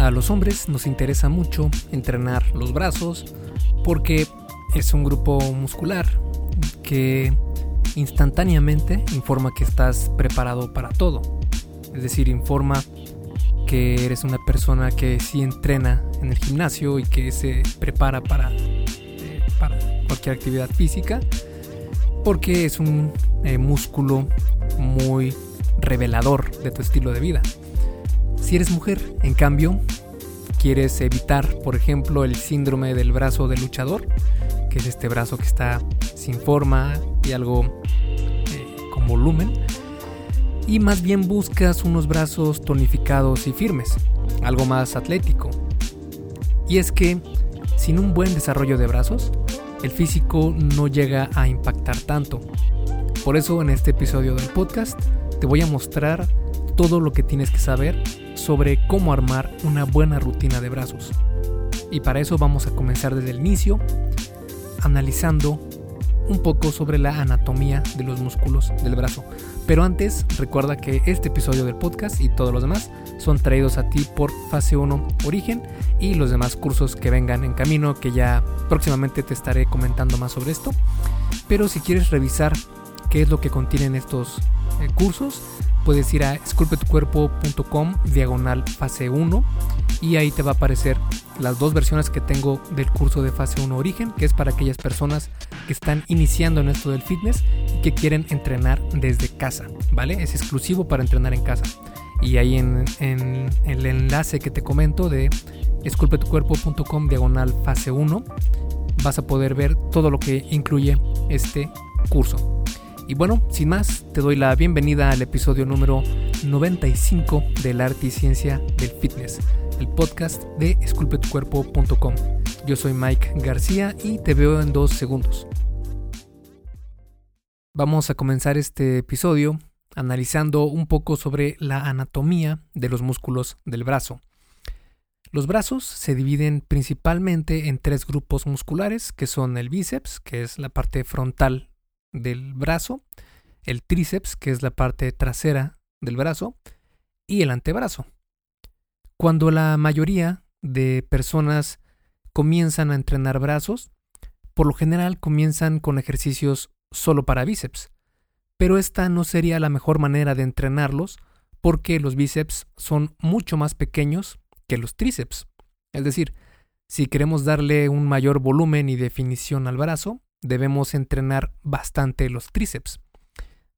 A los hombres nos interesa mucho entrenar los brazos porque es un grupo muscular que instantáneamente informa que estás preparado para todo. Es decir, informa que eres una persona que sí entrena en el gimnasio y que se prepara para, eh, cualquier actividad física porque es un eh, músculo muy revelador de tu estilo de vida. Si eres mujer, en cambio, quieres evitar, por ejemplo, el síndrome del brazo de luchador, que es este brazo que está sin forma y algo eh, con volumen, y más bien buscas unos brazos tonificados y firmes, algo más atlético. Y es que, sin un buen desarrollo de brazos, el físico no llega a impactar tanto. Por eso en este episodio del podcast te voy a mostrar todo lo que tienes que saber sobre cómo armar una buena rutina de brazos. Y para eso vamos a comenzar desde el inicio, analizando un poco sobre la anatomía de los músculos del brazo. Pero antes, recuerda que este episodio del podcast y todos los demás son traídos a ti por Fase 1 Origen y los demás cursos que vengan en camino, que ya próximamente te estaré comentando más sobre esto. Pero si quieres revisar qué es lo que contienen estos eh, cursos, puedes ir a esculpetucuerpo.com diagonal fase 1 y ahí te va a aparecer las dos versiones que tengo del curso de fase 1 origen, que es para aquellas personas que están iniciando en esto del fitness y que quieren entrenar desde casa, ¿vale? Es exclusivo para entrenar en casa. Y ahí en, el enlace que te comento de esculpetucuerpo.com diagonal fase 1 vas a poder ver todo lo que incluye este curso. Y bueno, sin más, te doy la bienvenida al episodio número 95 del arte y ciencia del fitness, el podcast de esculpetucuerpo.com. Yo soy Mike García y te veo en dos segundos. Vamos a comenzar este episodio analizando un poco sobre la anatomía de los músculos del brazo. Los brazos se dividen principalmente en tres grupos musculares, que son el bíceps, que es la parte frontal del brazo, el tríceps, que es la parte trasera del brazo, y el antebrazo. Cuando la mayoría de personas comienzan a entrenar brazos, por lo general comienzan con ejercicios solo para bíceps, pero esta no sería la mejor manera de entrenarlos porque los bíceps son mucho más pequeños que los tríceps. Es decir, si queremos darle un mayor volumen y definición al brazo, debemos entrenar bastante los tríceps.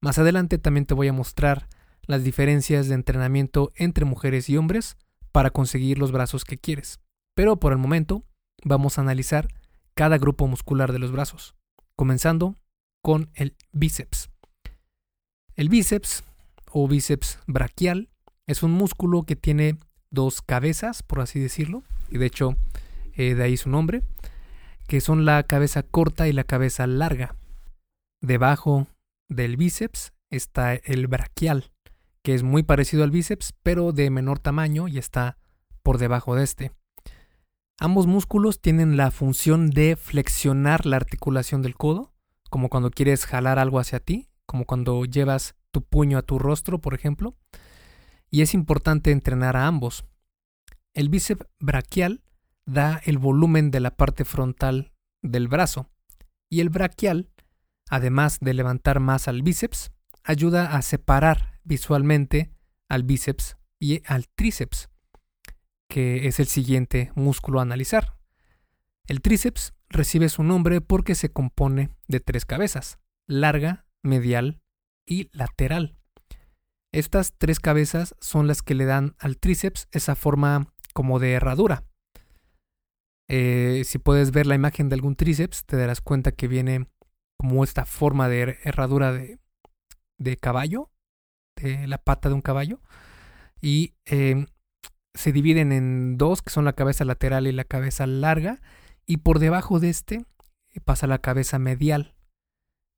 Más adelante también te voy a mostrar las diferencias de entrenamiento entre mujeres y hombres para conseguir los brazos que quieres. Pero por el momento vamos a analizar cada grupo muscular de los brazos, comenzando con el bíceps. El bíceps o bíceps braquial es un músculo que tiene dos cabezas, por así decirlo, y de hecho eh, de ahí su nombre que son la cabeza corta y la cabeza larga. Debajo del bíceps está el braquial, que es muy parecido al bíceps, pero de menor tamaño y está por debajo de este. Ambos músculos tienen la función de flexionar la articulación del codo, como cuando quieres jalar algo hacia ti, como cuando llevas tu puño a tu rostro, por ejemplo. Y es importante entrenar a ambos. El bíceps braquial da el volumen de la parte frontal del brazo y el braquial, además de levantar más al bíceps, ayuda a separar visualmente al bíceps y al tríceps, que es el siguiente músculo a analizar. El tríceps recibe su nombre porque se compone de tres cabezas, larga, medial y lateral. Estas tres cabezas son las que le dan al tríceps esa forma como de herradura, eh, si puedes ver la imagen de algún tríceps, te darás cuenta que viene como esta forma de herradura de, caballo, de la pata de un caballo. Y em, se dividen en dos, que son la cabeza lateral y la cabeza larga. Y por debajo de este eh, pasa la cabeza medial.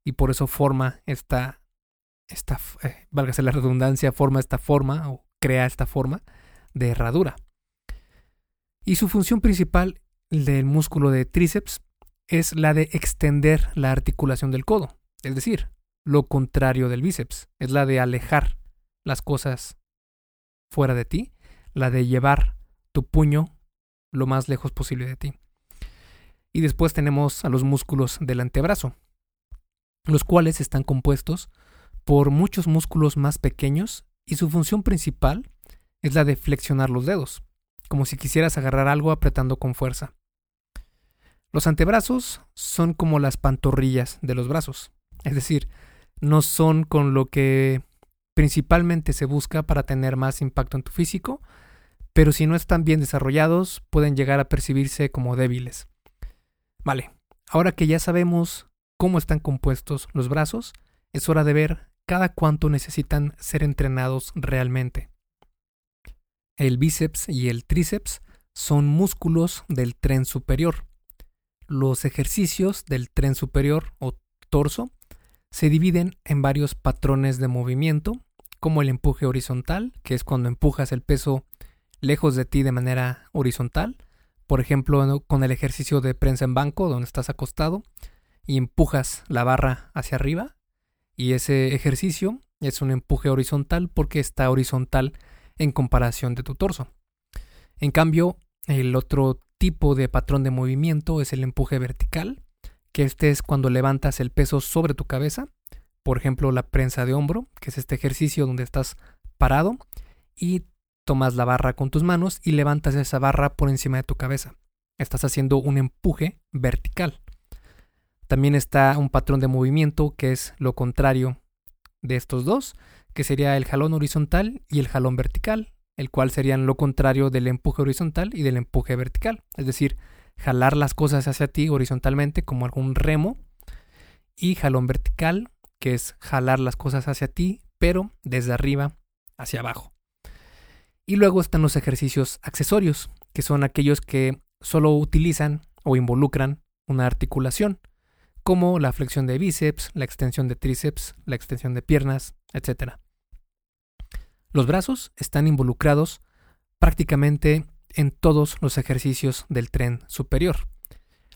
Y por eso forma esta, esta eh, válgase la redundancia, forma esta forma o crea esta forma de herradura. Y su función principal del músculo de tríceps es la de extender la articulación del codo, es decir, lo contrario del bíceps, es la de alejar las cosas fuera de ti, la de llevar tu puño lo más lejos posible de ti. Y después tenemos a los músculos del antebrazo, los cuales están compuestos por muchos músculos más pequeños y su función principal es la de flexionar los dedos, como si quisieras agarrar algo apretando con fuerza. Los antebrazos son como las pantorrillas de los brazos, es decir, no son con lo que principalmente se busca para tener más impacto en tu físico, pero si no están bien desarrollados pueden llegar a percibirse como débiles. Vale, ahora que ya sabemos cómo están compuestos los brazos, es hora de ver cada cuánto necesitan ser entrenados realmente. El bíceps y el tríceps son músculos del tren superior. Los ejercicios del tren superior o torso se dividen en varios patrones de movimiento, como el empuje horizontal, que es cuando empujas el peso lejos de ti de manera horizontal, por ejemplo, con el ejercicio de prensa en banco, donde estás acostado y empujas la barra hacia arriba. Y ese ejercicio es un empuje horizontal porque está horizontal en comparación de tu torso. En cambio, el otro tipo de patrón de movimiento es el empuje vertical, que este es cuando levantas el peso sobre tu cabeza, por ejemplo la prensa de hombro, que es este ejercicio donde estás parado y tomas la barra con tus manos y levantas esa barra por encima de tu cabeza. Estás haciendo un empuje vertical. También está un patrón de movimiento que es lo contrario de estos dos, que sería el jalón horizontal y el jalón vertical, el cual serían lo contrario del empuje horizontal y del empuje vertical. Es decir, jalar las cosas hacia ti horizontalmente como algún remo y jalón vertical, que es jalar las cosas hacia ti, pero desde arriba hacia abajo. Y luego están los ejercicios accesorios, que son aquellos que solo utilizan o involucran una articulación, como la flexión de bíceps, la extensión de tríceps, la extensión de piernas, etc. Los brazos están involucrados prácticamente en todos los ejercicios del tren superior.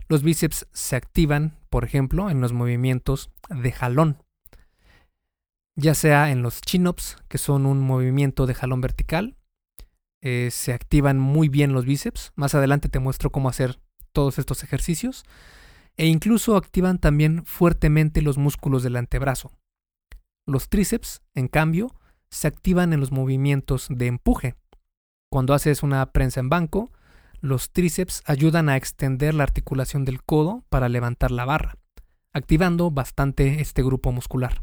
Los bíceps se activan, por ejemplo, en los movimientos de jalón, ya sea en los chin-ups, que son un movimiento de jalón vertical, eh, se activan muy bien los bíceps. Más adelante te muestro cómo hacer todos estos ejercicios. E incluso activan también fuertemente los músculos del antebrazo. Los tríceps, en cambio, se activan en los movimientos de empuje. Cuando haces una prensa en banco, los tríceps ayudan a extender la articulación del codo para levantar la barra, activando bastante este grupo muscular.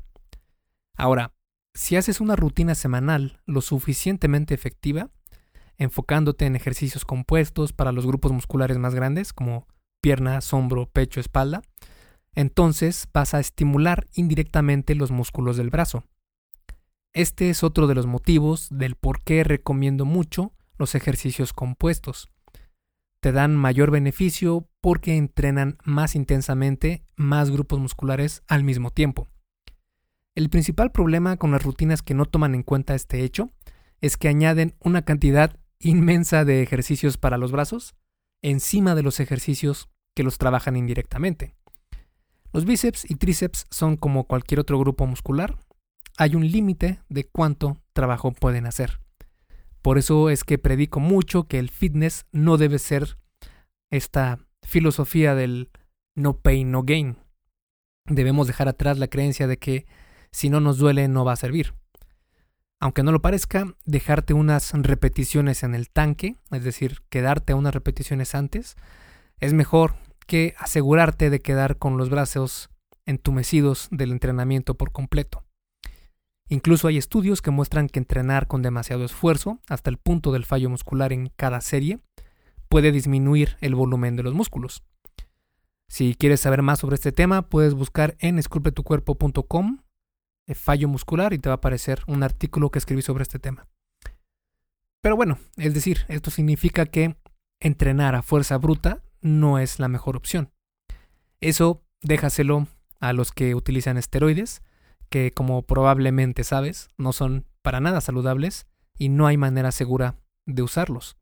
Ahora, si haces una rutina semanal lo suficientemente efectiva, enfocándote en ejercicios compuestos para los grupos musculares más grandes, como piernas, hombro, pecho, espalda, entonces vas a estimular indirectamente los músculos del brazo. Este es otro de los motivos del por qué recomiendo mucho los ejercicios compuestos. Te dan mayor beneficio porque entrenan más intensamente más grupos musculares al mismo tiempo. El principal problema con las rutinas que no toman en cuenta este hecho es que añaden una cantidad inmensa de ejercicios para los brazos encima de los ejercicios que los trabajan indirectamente. Los bíceps y tríceps son como cualquier otro grupo muscular. Hay un límite de cuánto trabajo pueden hacer. Por eso es que predico mucho que el fitness no debe ser esta filosofía del no pain, no gain. Debemos dejar atrás la creencia de que si no nos duele no va a servir aunque no lo parezca, dejarte unas repeticiones en el tanque, es decir, quedarte unas repeticiones antes, es mejor que asegurarte de quedar con los brazos entumecidos del entrenamiento por completo. Incluso hay estudios que muestran que entrenar con demasiado esfuerzo, hasta el punto del fallo muscular en cada serie, puede disminuir el volumen de los músculos. Si quieres saber más sobre este tema, puedes buscar en esculpetucuerpo.com fallo muscular y te va a aparecer un artículo que escribí sobre este tema. Pero bueno, es decir, esto significa que entrenar a fuerza bruta no es la mejor opción. Eso déjaselo a los que utilizan esteroides, que como probablemente sabes, no son para nada saludables y no hay manera segura de usarlos.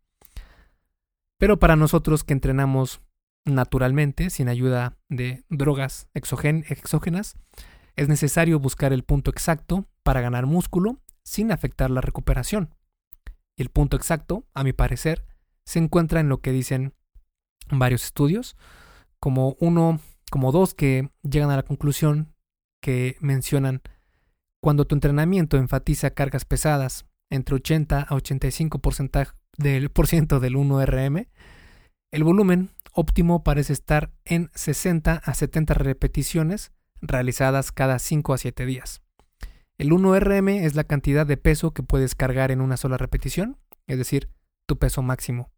Pero para nosotros que entrenamos naturalmente, sin ayuda de drogas exógenas, es necesario buscar el punto exacto para ganar músculo sin afectar la recuperación. Y el punto exacto, a mi parecer, se encuentra en lo que dicen varios estudios, como uno, como dos que llegan a la conclusión que mencionan cuando tu entrenamiento enfatiza cargas pesadas entre 80 a 85% del, por del 1RM, el volumen óptimo parece estar en 60 a 70 repeticiones realizadas cada 5 a 7 días. El 1RM es la cantidad de peso que puedes cargar en una sola repetición, es decir, tu peso máximo.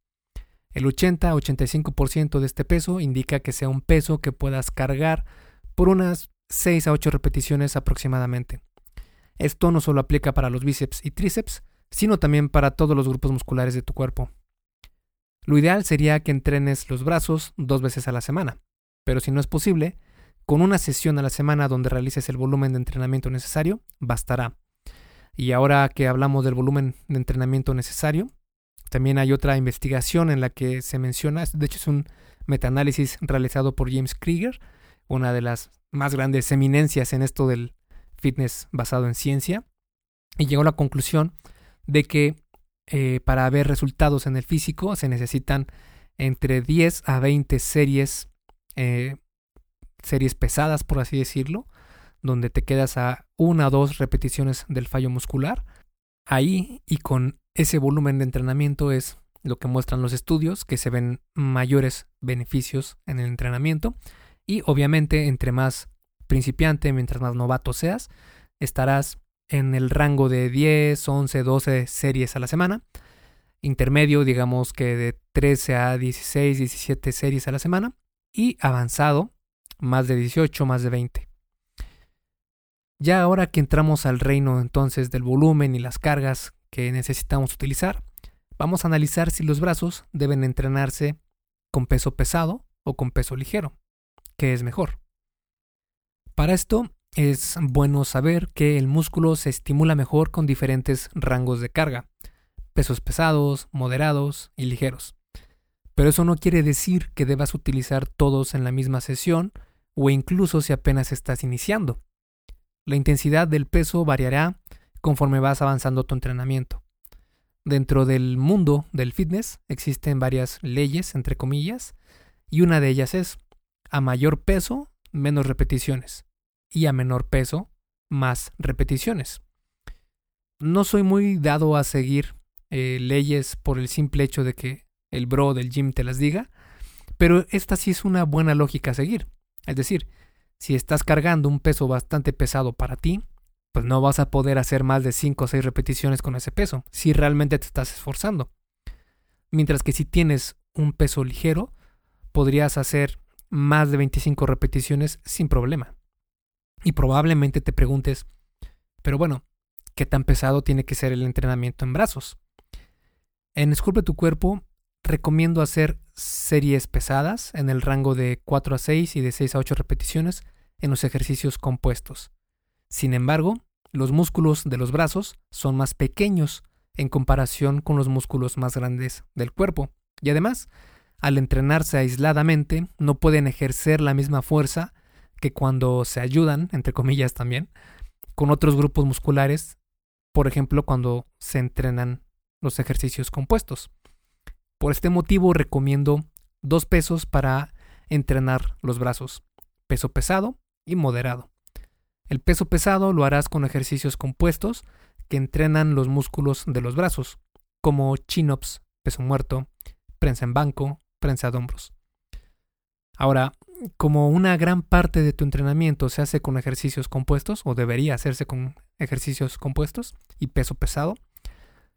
El 80 a 85% de este peso indica que sea un peso que puedas cargar por unas 6 a 8 repeticiones aproximadamente. Esto no solo aplica para los bíceps y tríceps, sino también para todos los grupos musculares de tu cuerpo. Lo ideal sería que entrenes los brazos dos veces a la semana, pero si no es posible, con una sesión a la semana donde realices el volumen de entrenamiento necesario, bastará. Y ahora que hablamos del volumen de entrenamiento necesario, también hay otra investigación en la que se menciona, de hecho es un metaanálisis realizado por James Krieger, una de las más grandes eminencias en esto del fitness basado en ciencia, y llegó a la conclusión de que eh, para ver resultados en el físico se necesitan entre 10 a 20 series eh, series pesadas, por así decirlo, donde te quedas a una o dos repeticiones del fallo muscular. Ahí y con ese volumen de entrenamiento es lo que muestran los estudios, que se ven mayores beneficios en el entrenamiento. Y obviamente, entre más principiante, mientras más novato seas, estarás en el rango de 10, 11, 12 series a la semana. Intermedio, digamos que de 13 a 16, 17 series a la semana. Y avanzado, más de 18, más de 20. Ya ahora que entramos al reino entonces del volumen y las cargas que necesitamos utilizar, vamos a analizar si los brazos deben entrenarse con peso pesado o con peso ligero, ¿qué es mejor? Para esto es bueno saber que el músculo se estimula mejor con diferentes rangos de carga, pesos pesados, moderados y ligeros. Pero eso no quiere decir que debas utilizar todos en la misma sesión o incluso si apenas estás iniciando. La intensidad del peso variará conforme vas avanzando tu entrenamiento. Dentro del mundo del fitness existen varias leyes, entre comillas, y una de ellas es, a mayor peso, menos repeticiones, y a menor peso, más repeticiones. No soy muy dado a seguir eh, leyes por el simple hecho de que el bro del gym te las diga, pero esta sí es una buena lógica a seguir. Es decir, si estás cargando un peso bastante pesado para ti, pues no vas a poder hacer más de 5 o 6 repeticiones con ese peso, si realmente te estás esforzando. Mientras que si tienes un peso ligero, podrías hacer más de 25 repeticiones sin problema. Y probablemente te preguntes, pero bueno, ¿qué tan pesado tiene que ser el entrenamiento en brazos? En Esculpe tu cuerpo recomiendo hacer series pesadas en el rango de 4 a 6 y de 6 a 8 repeticiones en los ejercicios compuestos. Sin embargo, los músculos de los brazos son más pequeños en comparación con los músculos más grandes del cuerpo y además, al entrenarse aisladamente, no pueden ejercer la misma fuerza que cuando se ayudan, entre comillas también, con otros grupos musculares, por ejemplo, cuando se entrenan los ejercicios compuestos. Por este motivo recomiendo dos pesos para entrenar los brazos, peso pesado y moderado. El peso pesado lo harás con ejercicios compuestos que entrenan los músculos de los brazos, como chin-ups, peso muerto, prensa en banco, prensa de hombros. Ahora, como una gran parte de tu entrenamiento se hace con ejercicios compuestos, o debería hacerse con ejercicios compuestos y peso pesado,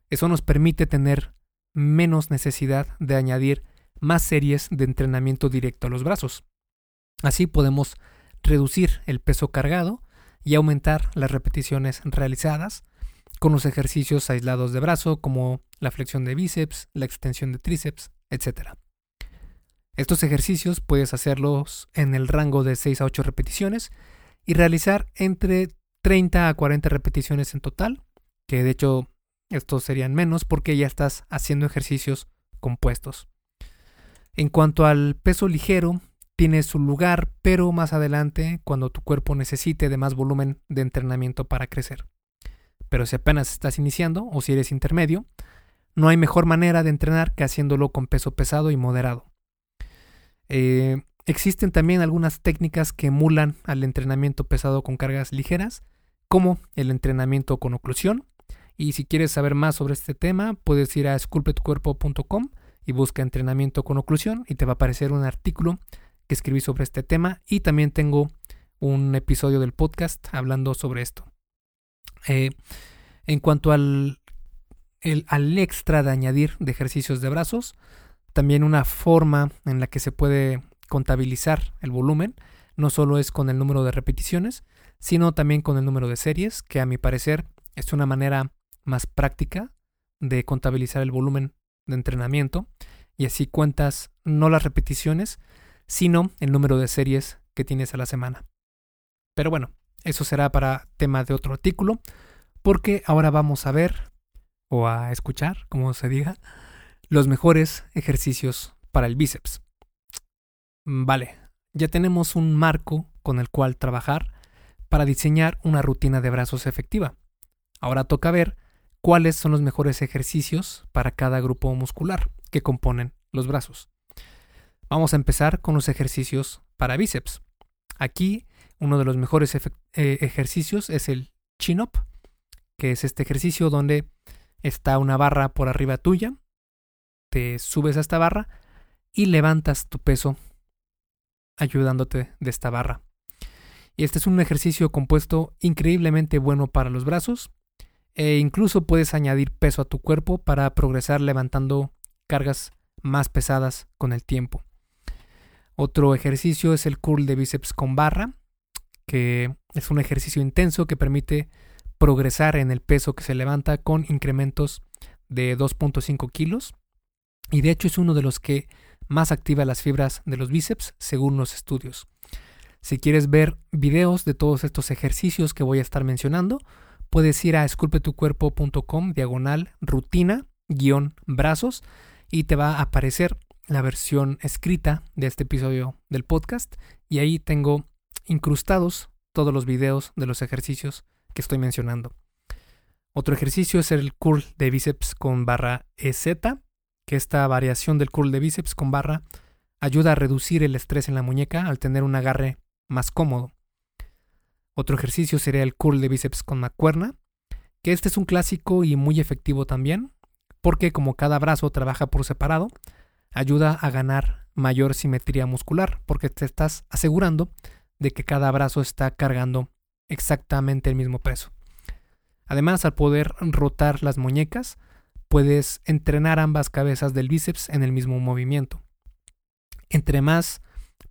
eso nos permite tener menos necesidad de añadir más series de entrenamiento directo a los brazos. Así podemos reducir el peso cargado y aumentar las repeticiones realizadas con los ejercicios aislados de brazo como la flexión de bíceps, la extensión de tríceps, etc. Estos ejercicios puedes hacerlos en el rango de 6 a 8 repeticiones y realizar entre 30 a 40 repeticiones en total, que de hecho estos serían menos porque ya estás haciendo ejercicios compuestos. En cuanto al peso ligero, tiene su lugar, pero más adelante cuando tu cuerpo necesite de más volumen de entrenamiento para crecer. Pero si apenas estás iniciando o si eres intermedio, no hay mejor manera de entrenar que haciéndolo con peso pesado y moderado. Eh, existen también algunas técnicas que emulan al entrenamiento pesado con cargas ligeras, como el entrenamiento con oclusión. Y si quieres saber más sobre este tema, puedes ir a esculpetucuerpo.com y busca entrenamiento con oclusión y te va a aparecer un artículo que escribí sobre este tema y también tengo un episodio del podcast hablando sobre esto. Eh, en cuanto al, al extra de añadir de ejercicios de brazos, también una forma en la que se puede contabilizar el volumen no solo es con el número de repeticiones, sino también con el número de series, que a mi parecer es una manera más práctica de contabilizar el volumen de entrenamiento y así cuentas no las repeticiones, sino el número de series que tienes a la semana. Pero bueno, eso será para tema de otro artículo, porque ahora vamos a ver, o a escuchar, como se diga, los mejores ejercicios para el bíceps. Vale, ya tenemos un marco con el cual trabajar para diseñar una rutina de brazos efectiva. Ahora toca ver cuáles son los mejores ejercicios para cada grupo muscular que componen los brazos. Vamos a empezar con los ejercicios para bíceps. Aquí uno de los mejores eh, ejercicios es el chin-up, que es este ejercicio donde está una barra por arriba tuya, te subes a esta barra y levantas tu peso ayudándote de esta barra. Y este es un ejercicio compuesto increíblemente bueno para los brazos e incluso puedes añadir peso a tu cuerpo para progresar levantando cargas más pesadas con el tiempo. Otro ejercicio es el curl de bíceps con barra, que es un ejercicio intenso que permite progresar en el peso que se levanta con incrementos de 2.5 kilos. Y de hecho es uno de los que más activa las fibras de los bíceps según los estudios. Si quieres ver videos de todos estos ejercicios que voy a estar mencionando, puedes ir a esculpetucuerpo.com diagonal rutina guion brazos y te va a aparecer la versión escrita de este episodio del podcast y ahí tengo incrustados todos los videos de los ejercicios que estoy mencionando. Otro ejercicio es el curl de bíceps con barra EZ, que esta variación del curl de bíceps con barra ayuda a reducir el estrés en la muñeca al tener un agarre más cómodo. Otro ejercicio sería el curl de bíceps con macuerna, que este es un clásico y muy efectivo también, porque como cada brazo trabaja por separado, ayuda a ganar mayor simetría muscular, porque te estás asegurando de que cada brazo está cargando exactamente el mismo peso. Además, al poder rotar las muñecas, puedes entrenar ambas cabezas del bíceps en el mismo movimiento. Entre más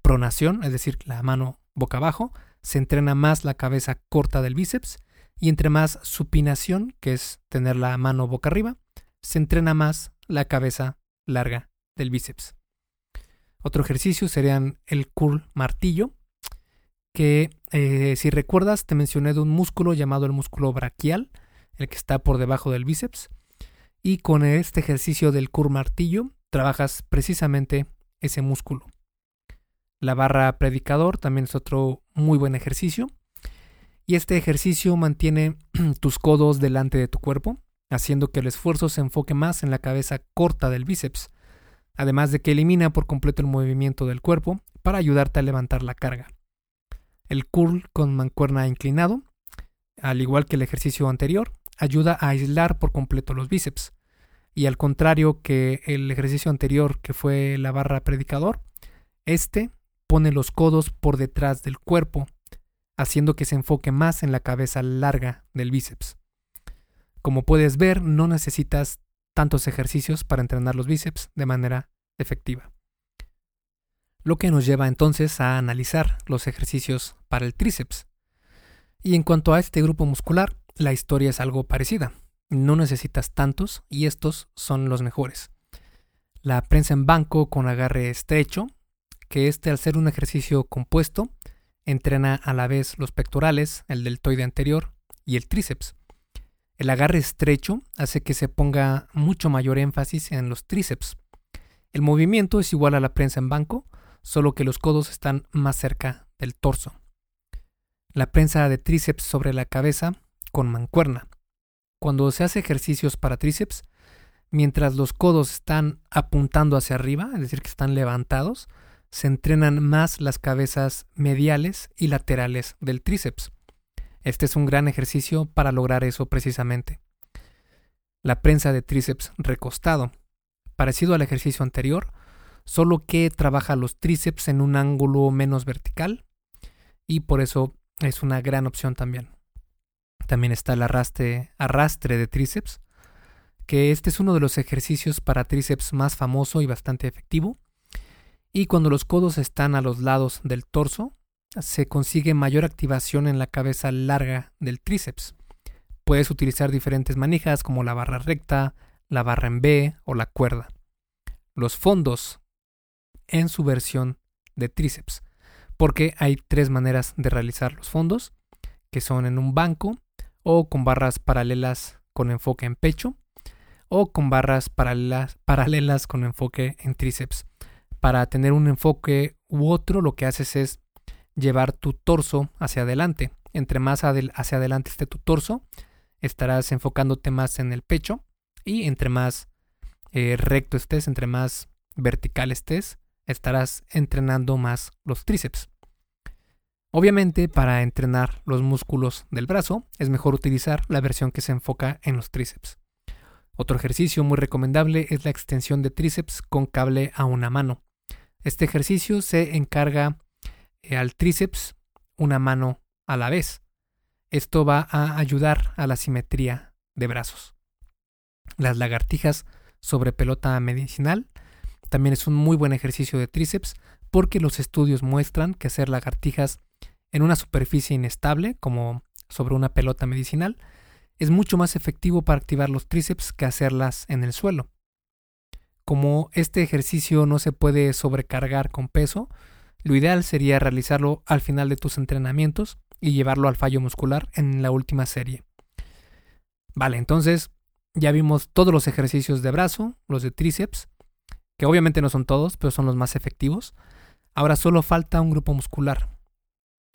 pronación, es decir, la mano boca abajo, se entrena más la cabeza corta del bíceps y entre más supinación, que es tener la mano boca arriba, se entrena más la cabeza larga del bíceps. Otro ejercicio serían el curl martillo, que eh, si recuerdas te mencioné de un músculo llamado el músculo braquial, el que está por debajo del bíceps, y con este ejercicio del curl martillo trabajas precisamente ese músculo. La barra predicador también es otro muy buen ejercicio. Y este ejercicio mantiene tus codos delante de tu cuerpo, haciendo que el esfuerzo se enfoque más en la cabeza corta del bíceps, además de que elimina por completo el movimiento del cuerpo para ayudarte a levantar la carga. El curl con mancuerna inclinado, al igual que el ejercicio anterior, ayuda a aislar por completo los bíceps. Y al contrario que el ejercicio anterior que fue la barra predicador, este pone los codos por detrás del cuerpo, haciendo que se enfoque más en la cabeza larga del bíceps. Como puedes ver, no necesitas tantos ejercicios para entrenar los bíceps de manera efectiva. Lo que nos lleva entonces a analizar los ejercicios para el tríceps. Y en cuanto a este grupo muscular, la historia es algo parecida. No necesitas tantos y estos son los mejores. La prensa en banco con agarre estrecho, que este al ser un ejercicio compuesto, entrena a la vez los pectorales, el deltoide anterior y el tríceps. El agarre estrecho hace que se ponga mucho mayor énfasis en los tríceps. El movimiento es igual a la prensa en banco, solo que los codos están más cerca del torso. La prensa de tríceps sobre la cabeza con mancuerna. Cuando se hace ejercicios para tríceps, mientras los codos están apuntando hacia arriba, es decir, que están levantados, se entrenan más las cabezas mediales y laterales del tríceps. Este es un gran ejercicio para lograr eso precisamente. La prensa de tríceps recostado, parecido al ejercicio anterior, solo que trabaja los tríceps en un ángulo menos vertical y por eso es una gran opción también. También está el arrastre, arrastre de tríceps, que este es uno de los ejercicios para tríceps más famoso y bastante efectivo. Y cuando los codos están a los lados del torso, se consigue mayor activación en la cabeza larga del tríceps. Puedes utilizar diferentes manijas como la barra recta, la barra en B o la cuerda. Los fondos en su versión de tríceps, porque hay tres maneras de realizar los fondos, que son en un banco o con barras paralelas con enfoque en pecho o con barras paralelas, paralelas con enfoque en tríceps. Para tener un enfoque u otro, lo que haces es llevar tu torso hacia adelante. Entre más hacia adelante esté tu torso, estarás enfocándote más en el pecho y entre más eh, recto estés, entre más vertical estés, estarás entrenando más los tríceps. Obviamente, para entrenar los músculos del brazo, es mejor utilizar la versión que se enfoca en los tríceps. Otro ejercicio muy recomendable es la extensión de tríceps con cable a una mano. Este ejercicio se encarga eh, al tríceps una mano a la vez. Esto va a ayudar a la simetría de brazos. Las lagartijas sobre pelota medicinal también es un muy buen ejercicio de tríceps porque los estudios muestran que hacer lagartijas en una superficie inestable, como sobre una pelota medicinal, es mucho más efectivo para activar los tríceps que hacerlas en el suelo. Como este ejercicio no se puede sobrecargar con peso, lo ideal sería realizarlo al final de tus entrenamientos y llevarlo al fallo muscular en la última serie. Vale, entonces ya vimos todos los ejercicios de brazo, los de tríceps, que obviamente no son todos, pero son los más efectivos. Ahora solo falta un grupo muscular,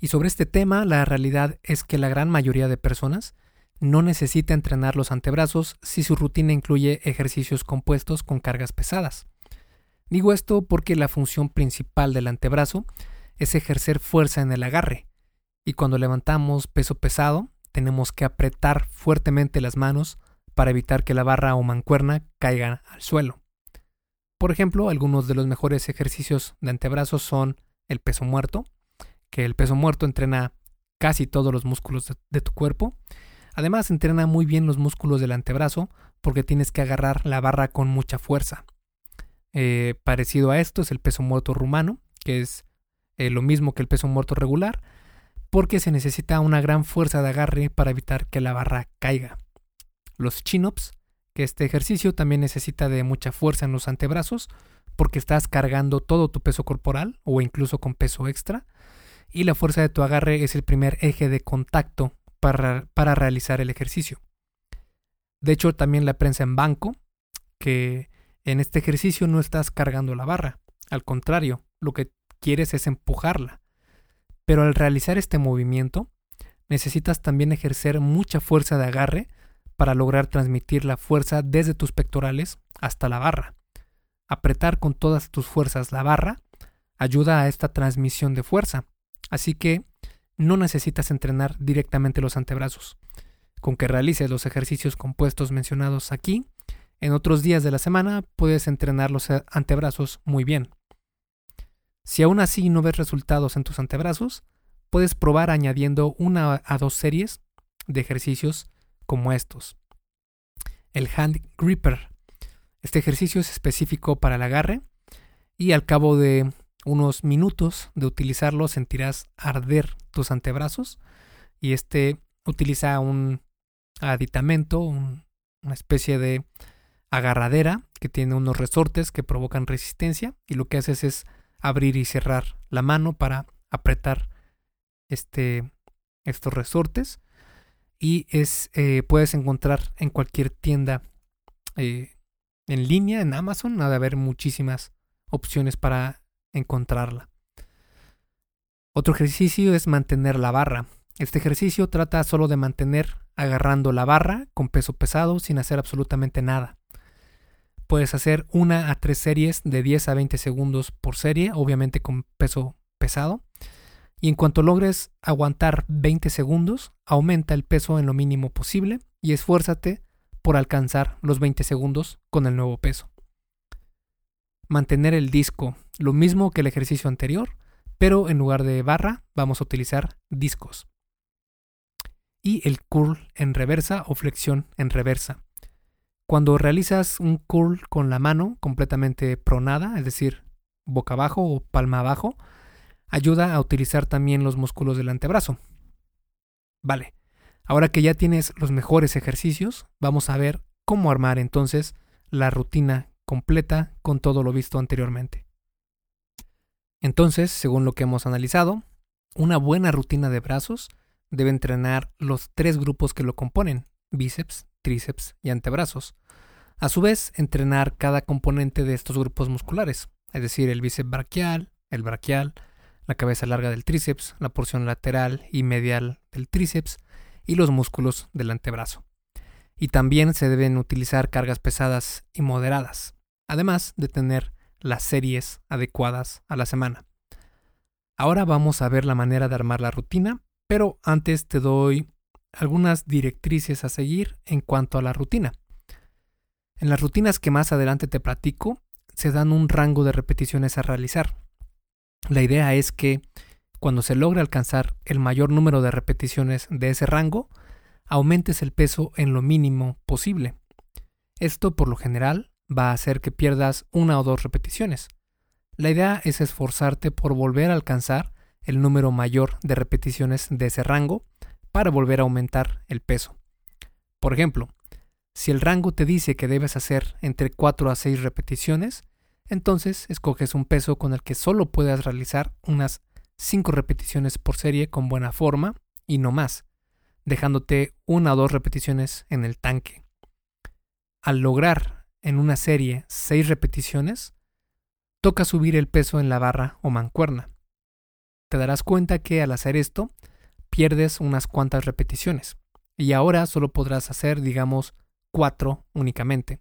Y sobre este tema, la realidad es que la gran mayoría de personas no necesita entrenar los antebrazos si su rutina incluye ejercicios compuestos con cargas pesadas. Digo esto porque la función principal del antebrazo es ejercer fuerza en el agarre, y cuando levantamos peso pesado tenemos que apretar fuertemente las manos para evitar que la barra o mancuerna caiga al suelo. Por ejemplo, algunos de los mejores ejercicios de antebrazos son el peso muerto, que el peso muerto entrena casi todos los músculos de, tu cuerpo, Además, entrena muy bien los músculos del antebrazo porque tienes que agarrar la barra con mucha fuerza. Eh, parecido a esto es el peso muerto rumano, que es eh, lo mismo que el peso muerto regular, porque se necesita una gran fuerza de agarre para evitar que la barra caiga. Los chin-ups, que este ejercicio también necesita de mucha fuerza en los antebrazos, porque estás cargando todo tu peso corporal o incluso con peso extra, y la fuerza de tu agarre es el primer eje de contacto para, realizar el ejercicio. De hecho, también la prensa en banco, que en este ejercicio no estás cargando la barra. Al contrario, lo que quieres es empujarla. Pero al realizar este movimiento, necesitas también ejercer mucha fuerza de agarre para lograr transmitir la fuerza desde tus pectorales hasta la barra. Apretar con todas tus fuerzas la barra ayuda a esta transmisión de fuerza. Así que no necesitas entrenar directamente los antebrazos. Con que realices los ejercicios compuestos mencionados aquí, en otros días de la semana puedes entrenar los antebrazos muy bien. Si aún así no ves resultados en tus antebrazos, puedes probar añadiendo una a dos series de ejercicios como estos. El hand gripper. Este ejercicio es específico para el agarre y al cabo de unos minutos de utilizarlo sentirás arder tus antebrazos y este utiliza un aditamento, una especie de agarradera que tiene unos resortes que provocan resistencia y lo que haces es abrir y cerrar la mano para apretar este, estos resortes y es eh, puedes encontrar en cualquier tienda eh, en línea en Amazon ha de haber muchísimas opciones para encontrarla. Otro ejercicio es mantener la barra. Este ejercicio trata solo de mantener agarrando la barra con peso pesado sin hacer absolutamente nada. Puedes hacer una a tres series de 10 a 20 segundos por serie obviamente con peso pesado. Y en cuanto logres aguantar 20 segundos, aumenta el peso en lo mínimo posible y esfuérzate por alcanzar los 20 segundos con el nuevo peso. Mantener el disco, lo mismo que el ejercicio anterior, pero en lugar de barra vamos a utilizar discos. Y el curl en reversa o flexión en reversa. Cuando realizas un curl con la mano completamente pronada, es decir, boca abajo o palma abajo, ayuda a utilizar también los músculos del antebrazo. Vale, ahora que ya tienes los mejores ejercicios, vamos a ver cómo armar entonces la rutina completa con todo lo visto anteriormente. Entonces, según lo que hemos analizado, una buena rutina de brazos debe entrenar los tres grupos que lo componen, bíceps, tríceps y antebrazos. A su vez, entrenar cada componente de estos grupos musculares, es decir, el bíceps braquial, el braquial, la cabeza larga del tríceps, la porción lateral y medial del tríceps y los músculos del antebrazo. Y también se deben utilizar cargas pesadas y moderadas, además de tener las series adecuadas a la semana. Ahora vamos a ver la manera de armar la rutina, pero antes te doy algunas directrices a seguir en cuanto a la rutina. En las rutinas que más adelante te platico, se dan un rango de repeticiones a realizar. La idea es que cuando se logre alcanzar el mayor número de repeticiones de ese rango, aumentes el peso en lo mínimo posible. Esto por lo general va a hacer que pierdas una o dos repeticiones. La idea es esforzarte por volver a alcanzar el número mayor de repeticiones de ese rango para volver a aumentar el peso. Por ejemplo, si el rango te dice que debes hacer entre 4 a 6 repeticiones, entonces escoges un peso con el que solo puedas realizar unas 5 repeticiones por serie con buena forma y no más, dejándote una o dos repeticiones en el tanque. Al lograr en una serie 6 repeticiones, toca subir el peso en la barra o mancuerna. Te darás cuenta que al hacer esto, pierdes unas cuantas repeticiones, y ahora solo podrás hacer, digamos, 4 únicamente.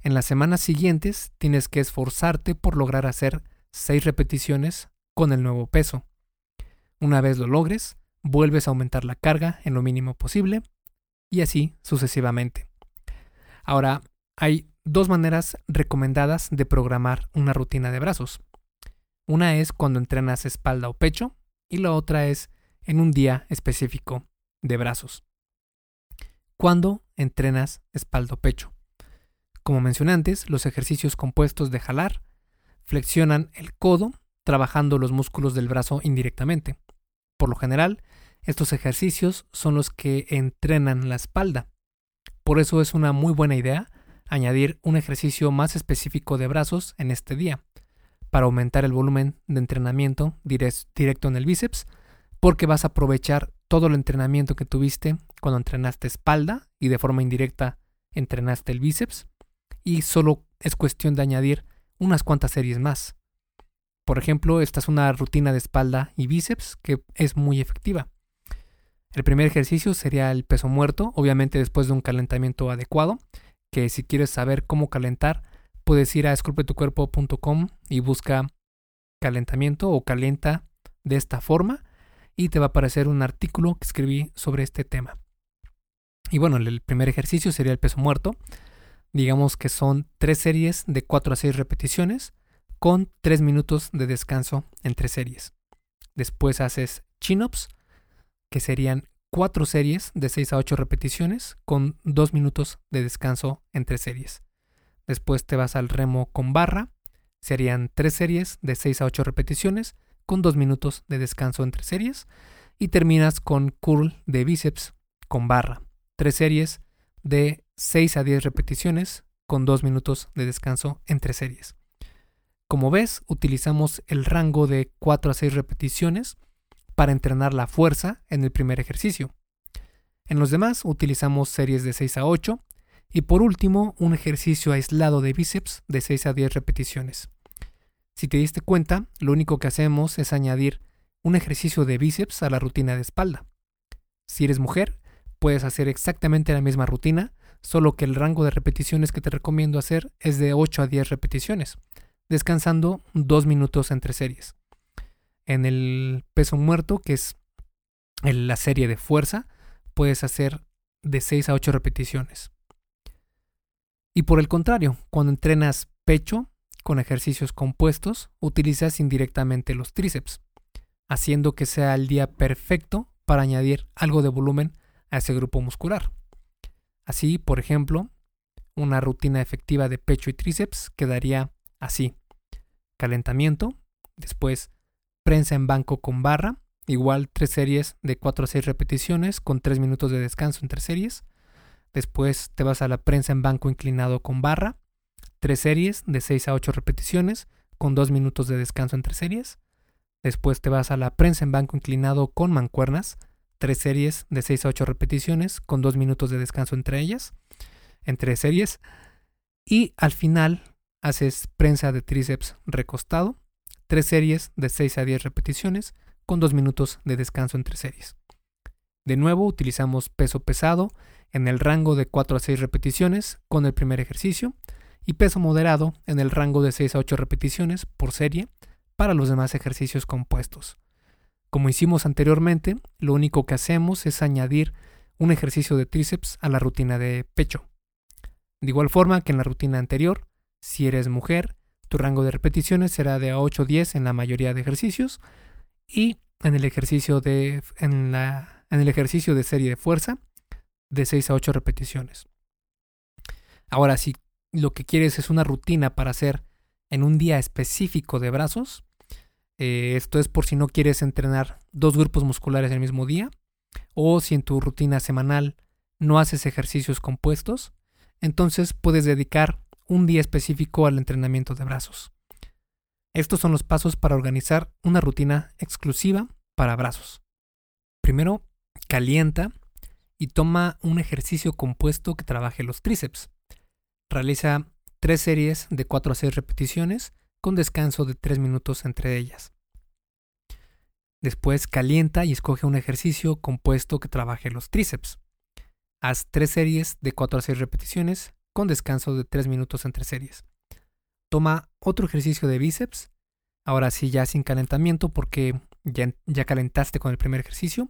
En las semanas siguientes tienes que esforzarte por lograr hacer 6 repeticiones con el nuevo peso. Una vez lo logres, vuelves a aumentar la carga en lo mínimo posible y así sucesivamente. Ahora, hay dos maneras recomendadas de programar una rutina de brazos. Una es cuando entrenas espalda o pecho y la otra es en un día específico de brazos. Cuando entrenas espalda o pecho. Como mencioné antes, los ejercicios compuestos de jalar flexionan el codo trabajando los músculos del brazo indirectamente. Por lo general, estos ejercicios son los que entrenan la espalda. Por eso es una muy buena idea añadir un ejercicio más específico de brazos en este día, para aumentar el volumen de entrenamiento directo en el bíceps, porque vas a aprovechar todo el entrenamiento que tuviste cuando entrenaste espalda y de forma indirecta entrenaste el bíceps y solo es cuestión de añadir unas cuantas series más. Por ejemplo, esta es una rutina de espalda y bíceps que es muy efectiva. El primer ejercicio sería el peso muerto, obviamente después de un calentamiento adecuado, que si quieres saber cómo calentar, puedes ir a esculpetucuerpo.com y busca calentamiento o calienta de esta forma y te va a aparecer un artículo que escribí sobre este tema. Y bueno, el primer ejercicio sería el peso muerto, digamos que son tres series de 4 a 6 repeticiones con 3 minutos de descanso entre series. Después haces chin-ups, que serían 4 series de 6 a 8 repeticiones con 2 minutos de descanso entre series. Después te vas al remo con barra, serían 3 series de 6 a 8 repeticiones con 2 minutos de descanso entre series. Y terminas con curl de bíceps con barra, 3 series de 6 a 10 repeticiones con 2 minutos de descanso entre series. Como ves, utilizamos el rango de 4 a 6 repeticiones para entrenar la fuerza en el primer ejercicio. En los demás utilizamos series de 6 a 8 y por último un ejercicio aislado de bíceps de 6 a 10 repeticiones. Si te diste cuenta, lo único que hacemos es añadir un ejercicio de bíceps a la rutina de espalda. Si eres mujer, puedes hacer exactamente la misma rutina, solo que el rango de repeticiones que te recomiendo hacer es de 8 a 10 repeticiones descansando dos minutos entre series. En el peso muerto, que es la serie de fuerza, puedes hacer de 6 a 8 repeticiones. Y por el contrario, cuando entrenas pecho con ejercicios compuestos, utilizas indirectamente los tríceps, haciendo que sea el día perfecto para añadir algo de volumen a ese grupo muscular. Así, por ejemplo, una rutina efectiva de pecho y tríceps quedaría así calentamiento, después prensa en banco con barra, igual tres series de 4 a 6 repeticiones con 3 minutos de descanso entre series. Después te vas a la prensa en banco inclinado con barra, tres series de 6 a 8 repeticiones con 2 minutos de descanso entre series. Después te vas a la prensa en banco inclinado con mancuernas, tres series de 6 a 8 repeticiones con 2 minutos de descanso entre ellas, entre series. Y al final haces prensa de tríceps recostado, tres series de 6 a 10 repeticiones con 2 minutos de descanso entre series. De nuevo utilizamos peso pesado en el rango de 4 a 6 repeticiones con el primer ejercicio y peso moderado en el rango de 6 a 8 repeticiones por serie para los demás ejercicios compuestos. Como hicimos anteriormente, lo único que hacemos es añadir un ejercicio de tríceps a la rutina de pecho. De igual forma que en la rutina anterior, si eres mujer, tu rango de repeticiones será de 8 o 10 en la mayoría de ejercicios y en el ejercicio de, en, la, en el ejercicio de serie de fuerza de 6 a 8 repeticiones. Ahora, si lo que quieres es una rutina para hacer en un día específico de brazos, eh, esto es por si no quieres entrenar dos grupos musculares el mismo día, o si en tu rutina semanal no haces ejercicios compuestos, entonces puedes dedicar un día específico al entrenamiento de brazos. Estos son los pasos para organizar una rutina exclusiva para brazos. Primero, calienta y toma un ejercicio compuesto que trabaje los tríceps. Realiza tres series de 4 a 6 repeticiones con descanso de 3 minutos entre ellas. Después calienta y escoge un ejercicio compuesto que trabaje los tríceps. Haz tres series de 4 a 6 repeticiones con descanso de 3 minutos entre series. Toma otro ejercicio de bíceps, ahora sí ya sin calentamiento porque ya, ya calentaste con el primer ejercicio,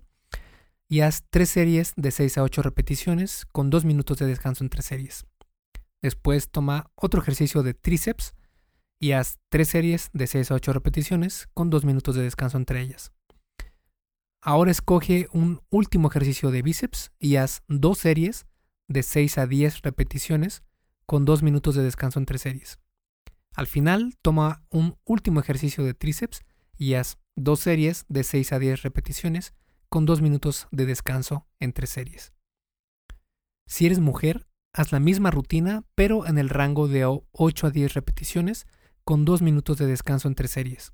y haz 3 series de 6 a 8 repeticiones con 2 minutos de descanso entre series. Después toma otro ejercicio de tríceps y haz 3 series de 6 a 8 repeticiones con 2 minutos de descanso entre ellas. Ahora escoge un último ejercicio de bíceps y haz 2 series de 6 a 10 repeticiones con 2 minutos de descanso entre series. Al final, toma un último ejercicio de tríceps y haz dos series de 6 a 10 repeticiones con 2 minutos de descanso entre series. Si eres mujer, haz la misma rutina, pero en el rango de 8 a 10 repeticiones con 2 minutos de descanso entre series.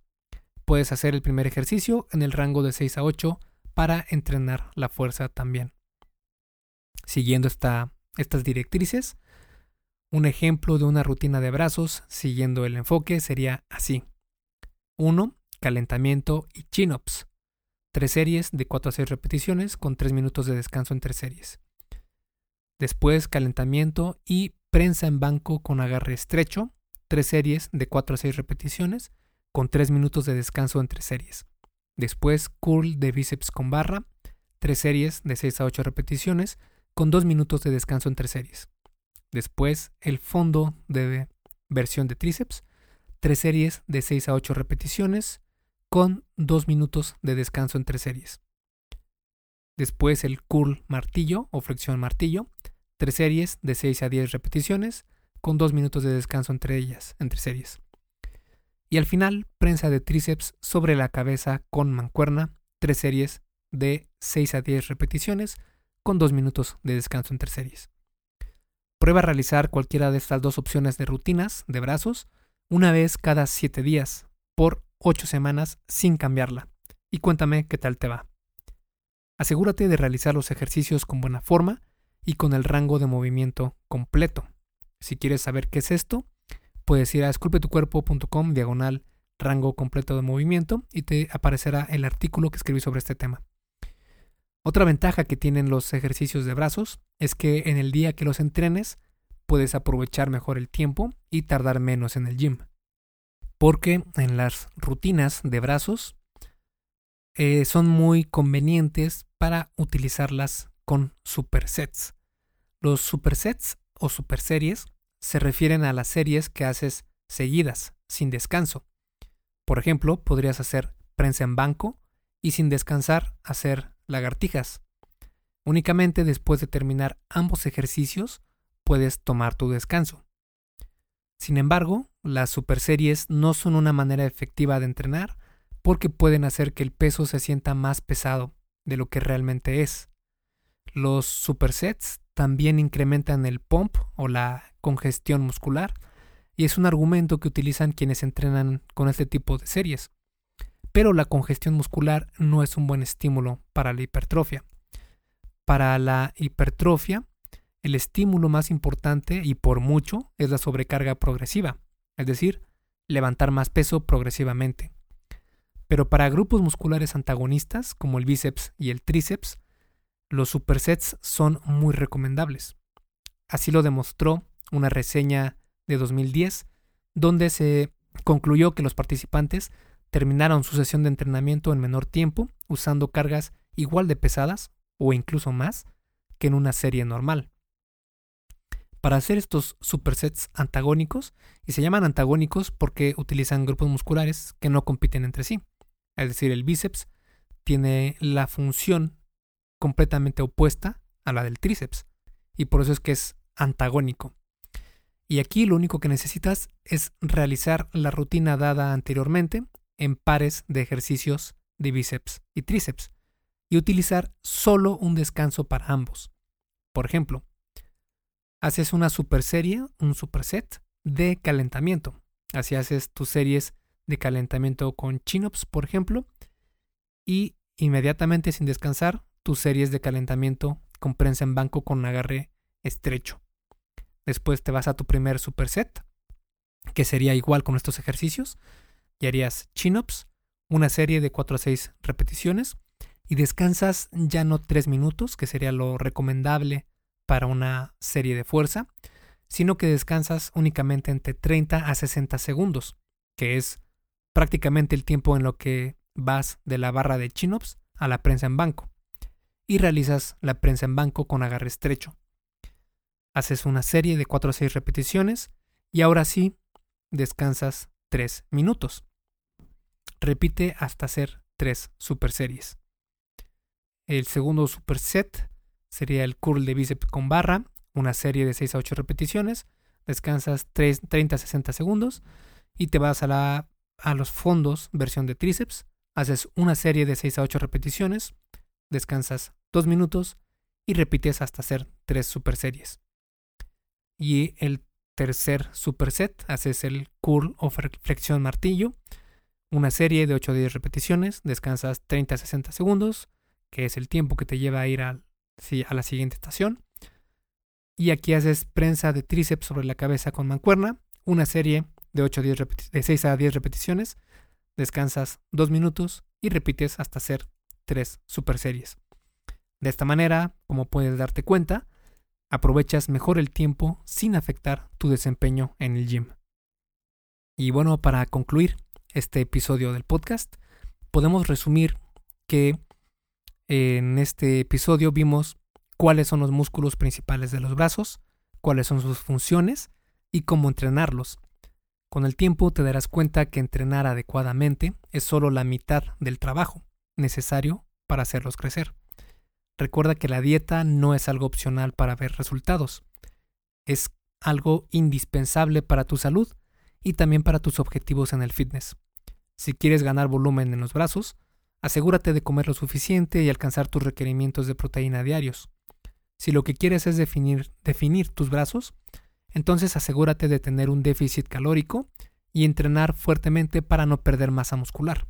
Puedes hacer el primer ejercicio en el rango de 6 a 8 para entrenar la fuerza también siguiendo estas directrices. Un ejemplo de una rutina de brazos siguiendo el enfoque sería así. 1. Calentamiento y chin-ups. Tres series de 4 a 6 repeticiones con 3 minutos de descanso entre series. Después calentamiento y prensa en banco con agarre estrecho. Tres series de 4 a 6 repeticiones con 3 minutos de descanso entre series. Después curl de bíceps con barra. Tres series de 6 a 8 repeticiones con dos minutos de descanso entre series. Después, el fondo de versión de tríceps, tres series de 6 a 8 repeticiones con 2 minutos de descanso entre series. Después el curl martillo o flexión martillo, tres series de 6 a 10 repeticiones con 2 minutos de descanso entre ellas, entre series. Y al final, prensa de tríceps sobre la cabeza con mancuerna, tres series de 6 a 10 repeticiones con 2 minutos de descanso entre series. Prueba a realizar cualquiera de estas dos opciones de rutinas de brazos una vez cada 7 días por 8 semanas sin cambiarla y cuéntame qué tal te va. Asegúrate de realizar los ejercicios con buena forma y con el rango de movimiento completo. Si quieres saber qué es esto, puedes ir a esculpetucuerpo.com diagonal rango completo de movimiento y te aparecerá el artículo que escribí sobre este tema. Otra ventaja que tienen los ejercicios de brazos es que en el día que los entrenes puedes aprovechar mejor el tiempo y tardar menos en el gym. Porque en las rutinas de brazos eh, son muy convenientes para utilizarlas con supersets. Los supersets o superseries se refieren a las series que haces seguidas, sin descanso. Por ejemplo, podrías hacer prensa en banco y sin descansar hacer lagartijas. Únicamente después de terminar ambos ejercicios puedes tomar tu descanso. Sin embargo, las superseries no son una manera efectiva de entrenar porque pueden hacer que el peso se sienta más pesado de lo que realmente es. Los supersets también incrementan el pump o la congestión muscular y es un argumento que utilizan quienes entrenan con este tipo de series pero la congestión muscular no es un buen estímulo para la hipertrofia. Para la hipertrofia, el estímulo más importante y por mucho es la sobrecarga progresiva, es decir, levantar más peso progresivamente. Pero para grupos musculares antagonistas como el bíceps y el tríceps, los supersets son muy recomendables. Así lo demostró una reseña de 2010, donde se concluyó que los participantes terminaron su sesión de entrenamiento en menor tiempo, usando cargas igual de pesadas o incluso más que en una serie normal. Para hacer estos supersets antagónicos, y se llaman antagónicos porque utilizan grupos musculares que no compiten entre sí, es decir, el bíceps tiene la función completamente opuesta a la del tríceps, y por eso es que es antagónico. Y aquí lo único que necesitas es realizar la rutina dada anteriormente en pares de ejercicios de bíceps y tríceps y utilizar solo un descanso para ambos. Por ejemplo, haces una super serie, un superset de calentamiento. Así haces tus series de calentamiento con chin-ups, por ejemplo, y inmediatamente sin descansar tus series de calentamiento con prensa en banco con agarre estrecho. Después te vas a tu primer superset, que sería igual con estos ejercicios, y harías chin-ups, una serie de 4 a 6 repeticiones y descansas ya no 3 minutos, que sería lo recomendable para una serie de fuerza, sino que descansas únicamente entre 30 a 60 segundos, que es prácticamente el tiempo en lo que vas de la barra de chin-ups a la prensa en banco, y realizas la prensa en banco con agarre estrecho. Haces una serie de 4 a 6 repeticiones y ahora sí descansas 3 minutos. Repite hasta hacer 3 super series. El segundo superset sería el curl de bíceps con barra, una serie de 6 a 8 repeticiones, descansas 30 a 60 segundos y te vas a, la, a los fondos versión de tríceps, haces una serie de 6 a 8 repeticiones, descansas 2 minutos y repites hasta hacer 3 super series. Y el tercer superset, haces el curl o flexión martillo, una serie de 8 a 10 repeticiones, descansas 30 a 60 segundos, que es el tiempo que te lleva a ir a, a la siguiente estación. Y aquí haces prensa de tríceps sobre la cabeza con mancuerna, una serie de, 8 a 10 de 6 a 10 repeticiones, descansas 2 minutos y repites hasta hacer 3 super series. De esta manera, como puedes darte cuenta, aprovechas mejor el tiempo sin afectar tu desempeño en el gym. Y bueno, para concluir este episodio del podcast, podemos resumir que en este episodio vimos cuáles son los músculos principales de los brazos, cuáles son sus funciones y cómo entrenarlos. Con el tiempo te darás cuenta que entrenar adecuadamente es solo la mitad del trabajo necesario para hacerlos crecer. Recuerda que la dieta no es algo opcional para ver resultados. Es algo indispensable para tu salud y también para tus objetivos en el fitness. Si quieres ganar volumen en los brazos, asegúrate de comer lo suficiente y alcanzar tus requerimientos de proteína diarios. Si lo que quieres es definir, tus brazos, entonces asegúrate de tener un déficit calórico y entrenar fuertemente para no perder masa muscular.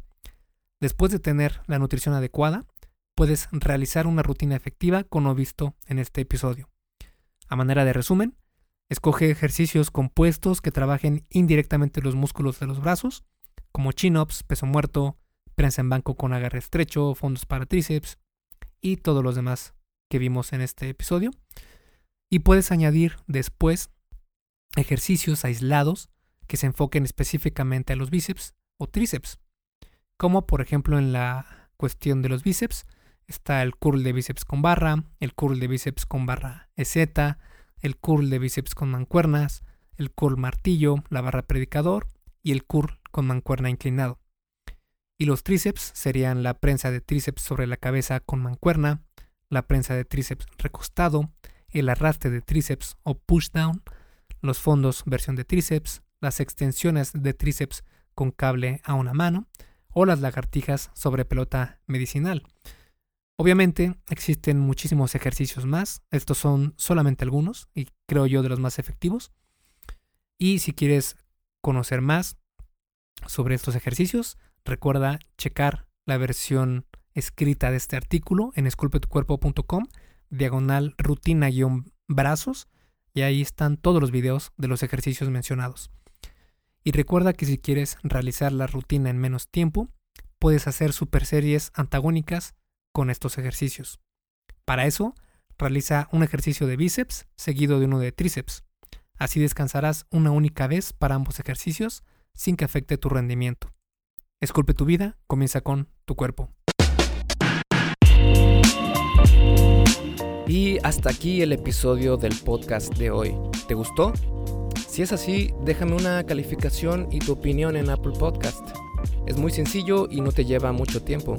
Después de tener la nutrición adecuada, puedes realizar una rutina efectiva con lo visto en este episodio. A manera de resumen, escoge ejercicios compuestos que trabajen indirectamente los músculos de los brazos, como chin-ups, peso muerto, prensa en banco con agarre estrecho, fondos para tríceps y todos los demás que vimos en este episodio. Y puedes añadir después ejercicios aislados que se enfoquen específicamente a los bíceps o tríceps, como por ejemplo en la cuestión de los bíceps está el curl de bíceps con barra, el curl de bíceps con barra EZ, el curl de bíceps con mancuernas, el curl martillo, la barra predicador y el curl con mancuerna inclinado. Y los tríceps serían la prensa de tríceps sobre la cabeza con mancuerna, la prensa de tríceps recostado, el arrastre de tríceps o pushdown, los fondos versión de tríceps, las extensiones de tríceps con cable a una mano o las lagartijas sobre pelota medicinal. Obviamente existen muchísimos ejercicios más, estos son solamente algunos y creo yo de los más efectivos. Y si quieres conocer más sobre estos ejercicios, recuerda checar la versión escrita de este artículo en esculpetucuerpo.com, diagonal rutina-brazos, y ahí están todos los videos de los ejercicios mencionados. Y recuerda que si quieres realizar la rutina en menos tiempo, puedes hacer super series antagónicas con estos ejercicios. Para eso, realiza un ejercicio de bíceps seguido de uno de tríceps. Así descansarás una única vez para ambos ejercicios sin que afecte tu rendimiento. Esculpe tu vida, comienza con tu cuerpo. Y hasta aquí el episodio del podcast de hoy. ¿Te gustó? Si es así, déjame una calificación y tu opinión en Apple Podcast. Es muy sencillo y no te lleva mucho tiempo.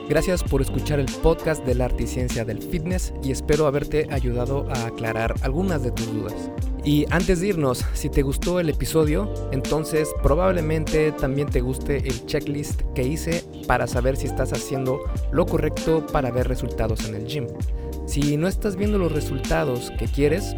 Gracias por escuchar el podcast de la arte y ciencia del fitness y espero haberte ayudado a aclarar algunas de tus dudas. Y antes de irnos, si te gustó el episodio, entonces probablemente también te guste el checklist que hice para saber si estás haciendo lo correcto para ver resultados en el gym. Si no estás viendo los resultados que quieres,